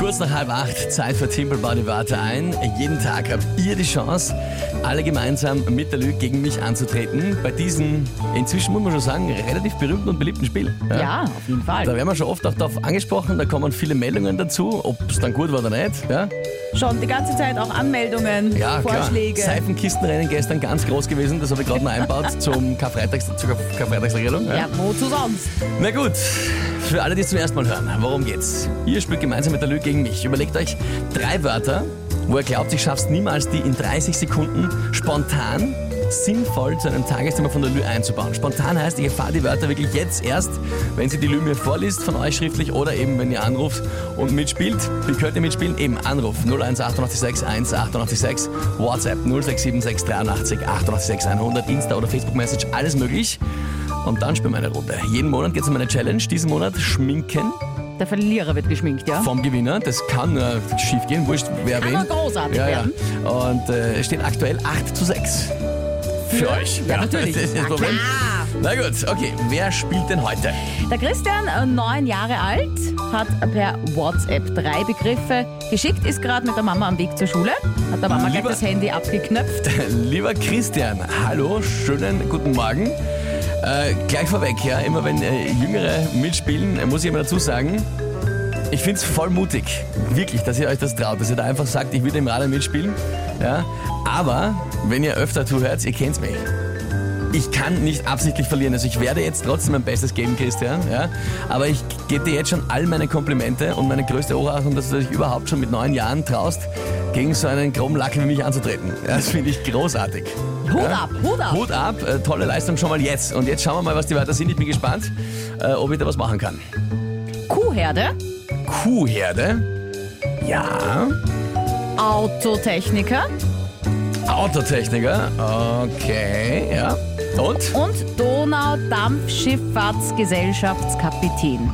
Kurz nach halb acht, Zeit für Timpel Bau die Warte ein. Jeden Tag habt ihr die Chance, alle gemeinsam mit der Lüge gegen mich anzutreten. Bei diesem, inzwischen muss man schon sagen, relativ berühmten und beliebten Spiel. Ja, auf jeden Da Fall. werden wir schon oft auch darauf angesprochen, da kommen viele Meldungen dazu, ob es dann gut war oder nicht. Ja, Schon die ganze Zeit auch Anmeldungen, ja Vorschläge. klar. Seifenkistenrennen gestern ganz groß gewesen, das habe ich gerade noch einbaut zum Karfreitags, zur Karf- Karfreitagsregelung. Ja, wozu sonst? Na gut, für alle, die es zum ersten Mal hören, worum geht's? Ihr spielt gemeinsam mit der Lüge gegen mich. Überlegt euch drei Wörter, wo ihr glaubt, ich schaff's niemals, die in 30 Sekunden spontan sinnvoll zu einem Tagesthema von der Lü einzubauen. Spontan heißt, ich erfahre die Wörter wirklich jetzt erst, wenn sie die Lü mir vorliest von euch schriftlich oder eben, wenn ihr anruft und mitspielt. Wie könnt ihr mitspielen? Eben Anruf 01886 1886, WhatsApp 0676 83 886 100, Insta oder Facebook Message, alles möglich. Und dann spielen wir eine Runde. Jeden Monat geht es um eine Challenge. Diesen Monat Schminken Der Verlierer wird geschminkt, ja? vom Gewinner. Das kann nur schief gehen, wurscht wer Kann wen. großartig ja, ja. werden. Und äh, es steht aktuell 8 zu 6. Für euch. Ja, natürlich. Das ist das Na Problem. Na gut, okay. Wer spielt denn heute? Der Christian, äh, neun Jahre alt, hat per WhatsApp drei Begriffe geschickt, ist gerade mit der Mama am Weg zur Schule, hat der Mama gleich Lieber- das Handy abgeknöpft. Lieber Christian, hallo, schönen guten Morgen. Äh, gleich vorweg, ja, immer wenn äh, Jüngere mitspielen, äh, muss ich immer dazu sagen, ich finde es voll mutig, wirklich, dass ihr euch das traut, dass ihr da einfach sagt, ich will im Radar mitspielen. Ja? Aber wenn ihr öfter zuhört, ihr kennt mich. Ich kann nicht absichtlich verlieren. Also ich werde jetzt trotzdem mein Bestes geben, Christian. Ja? Aber ich gebe dir jetzt schon all meine Komplimente und meine größte Hochachtung, dass du dich überhaupt schon mit neun Jahren traust, gegen so einen groben Lackel wie mich anzutreten. Das finde ich großartig. Hut Ja? ab, Hut ab. Hut ab, äh, tolle Leistung schon mal jetzt. Und jetzt schauen wir mal, was die Wörter sind. Ich bin gespannt, äh, ob ich da was machen kann. Kuhherde, Kuhherde. Ja. Autotechniker Autotechniker. Okay, ja. Und? und Donaudampfschifffahrtsgesellschaftskapitän.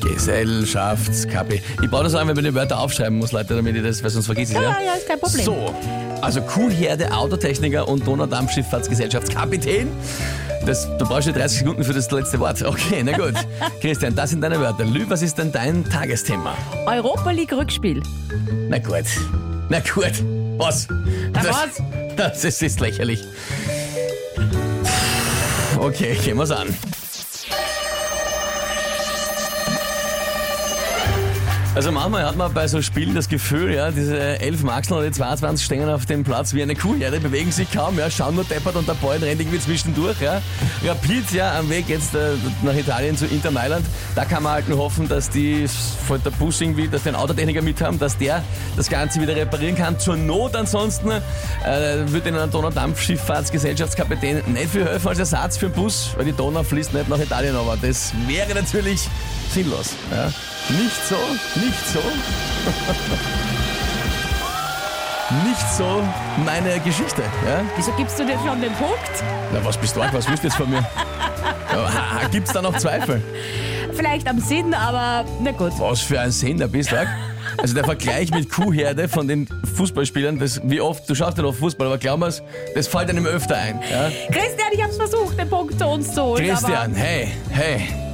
Gesellschaftskapi. Ich brauche das an, wenn man die Wörter aufschreiben muss, Leute, damit ich das, weil sonst vergiss ich Ja, ja. ja, ja, ist kein Problem. So, also Kuhherde, Autotechniker und Donaudampfschifffahrtsgesellschaftskapitän. Das, du brauchst ja 30 Sekunden für das letzte Wort. Okay, na gut. Christian, das sind deine Wörter. Lü, was ist denn dein Tagesthema? Europa League Rückspiel. Na gut. Na gut. Was? Na das, was? Das ist, ist lächerlich. Okay, gehen wir's an. Also manchmal hat man bei so Spielen das Gefühl, ja, diese 11 Maxeln oder die 22 stehen auf dem Platz wie eine Kuh, ja, die bewegen sich kaum, ja, schauen nur deppert und der Ball rennt irgendwie zwischendurch, ja. Rapid, ja, am Weg jetzt äh, nach Italien zu Inter Mailand, da kann man halt nur hoffen, dass die von der Bus irgendwie, dass einen Autotechniker mit haben, dass der das Ganze wieder reparieren kann. Zur Not ansonsten äh, ihnen ein Donaudampfschifffahrtsgesellschaftskapitän nicht viel helfen als Ersatz für den Bus, weil die Donau fließt nicht nach Italien, aber das wäre natürlich sinnlos. Ja. Nicht so, nicht so. nicht so meine Geschichte. Ja? Wieso gibst du dir schon den Punkt? Na, was bist du? arg? Was willst du jetzt von mir? Ja, Gibt's da noch Zweifel? Vielleicht am Sinn, aber na gut. Was für ein Sender bist du? arg? Also der Vergleich mit Kuhherde von den Fußballspielern, das, wie oft, du schaust ja noch Fußball, aber glaub mir's, das fällt einem öfter ein. Ja? Christian, ich hab's versucht, den Punkt zu uns zu holen. Christian, hey, hey.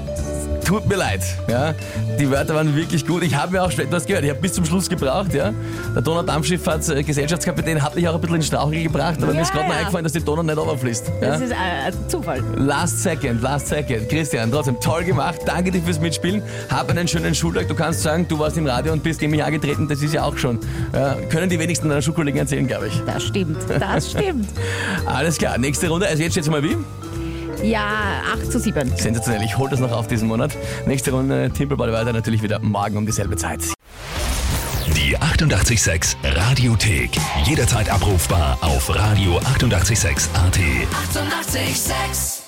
Tut mir leid, ja. Die Wörter waren wirklich gut. Ich habe mir auch, hast gehört, ich habe bis zum Schluss gebraucht, ja. Der Donaudampfschifffahrtsgesellschaftskapitän hat mich auch ein bisschen in Strauchel gebracht, aber mir ist Ja, gerade noch ja. eingefallen, dass die Donau nicht runterfließt. Ja? das ist äh, ein Zufall. Last second, last second. Christian, trotzdem toll gemacht. Danke dir fürs Mitspielen. Hab einen schönen Schultag. Du kannst sagen, du warst im Radio und bist gegen mich angetreten. Das ist ja auch schon. Ja, können die wenigsten deiner Schulkollegen erzählen, glaube ich. Das stimmt, das stimmt. Alles klar, nächste Runde. Also jetzt steht's mal wie? Ja, 8 zu 7. Sensationell. Ich hol das noch auf diesen Monat. Nächste Runde Timpelball weiter natürlich wieder morgen um dieselbe Zeit. Die 886 Radiothek. Jederzeit abrufbar auf radio886.at. 886! 886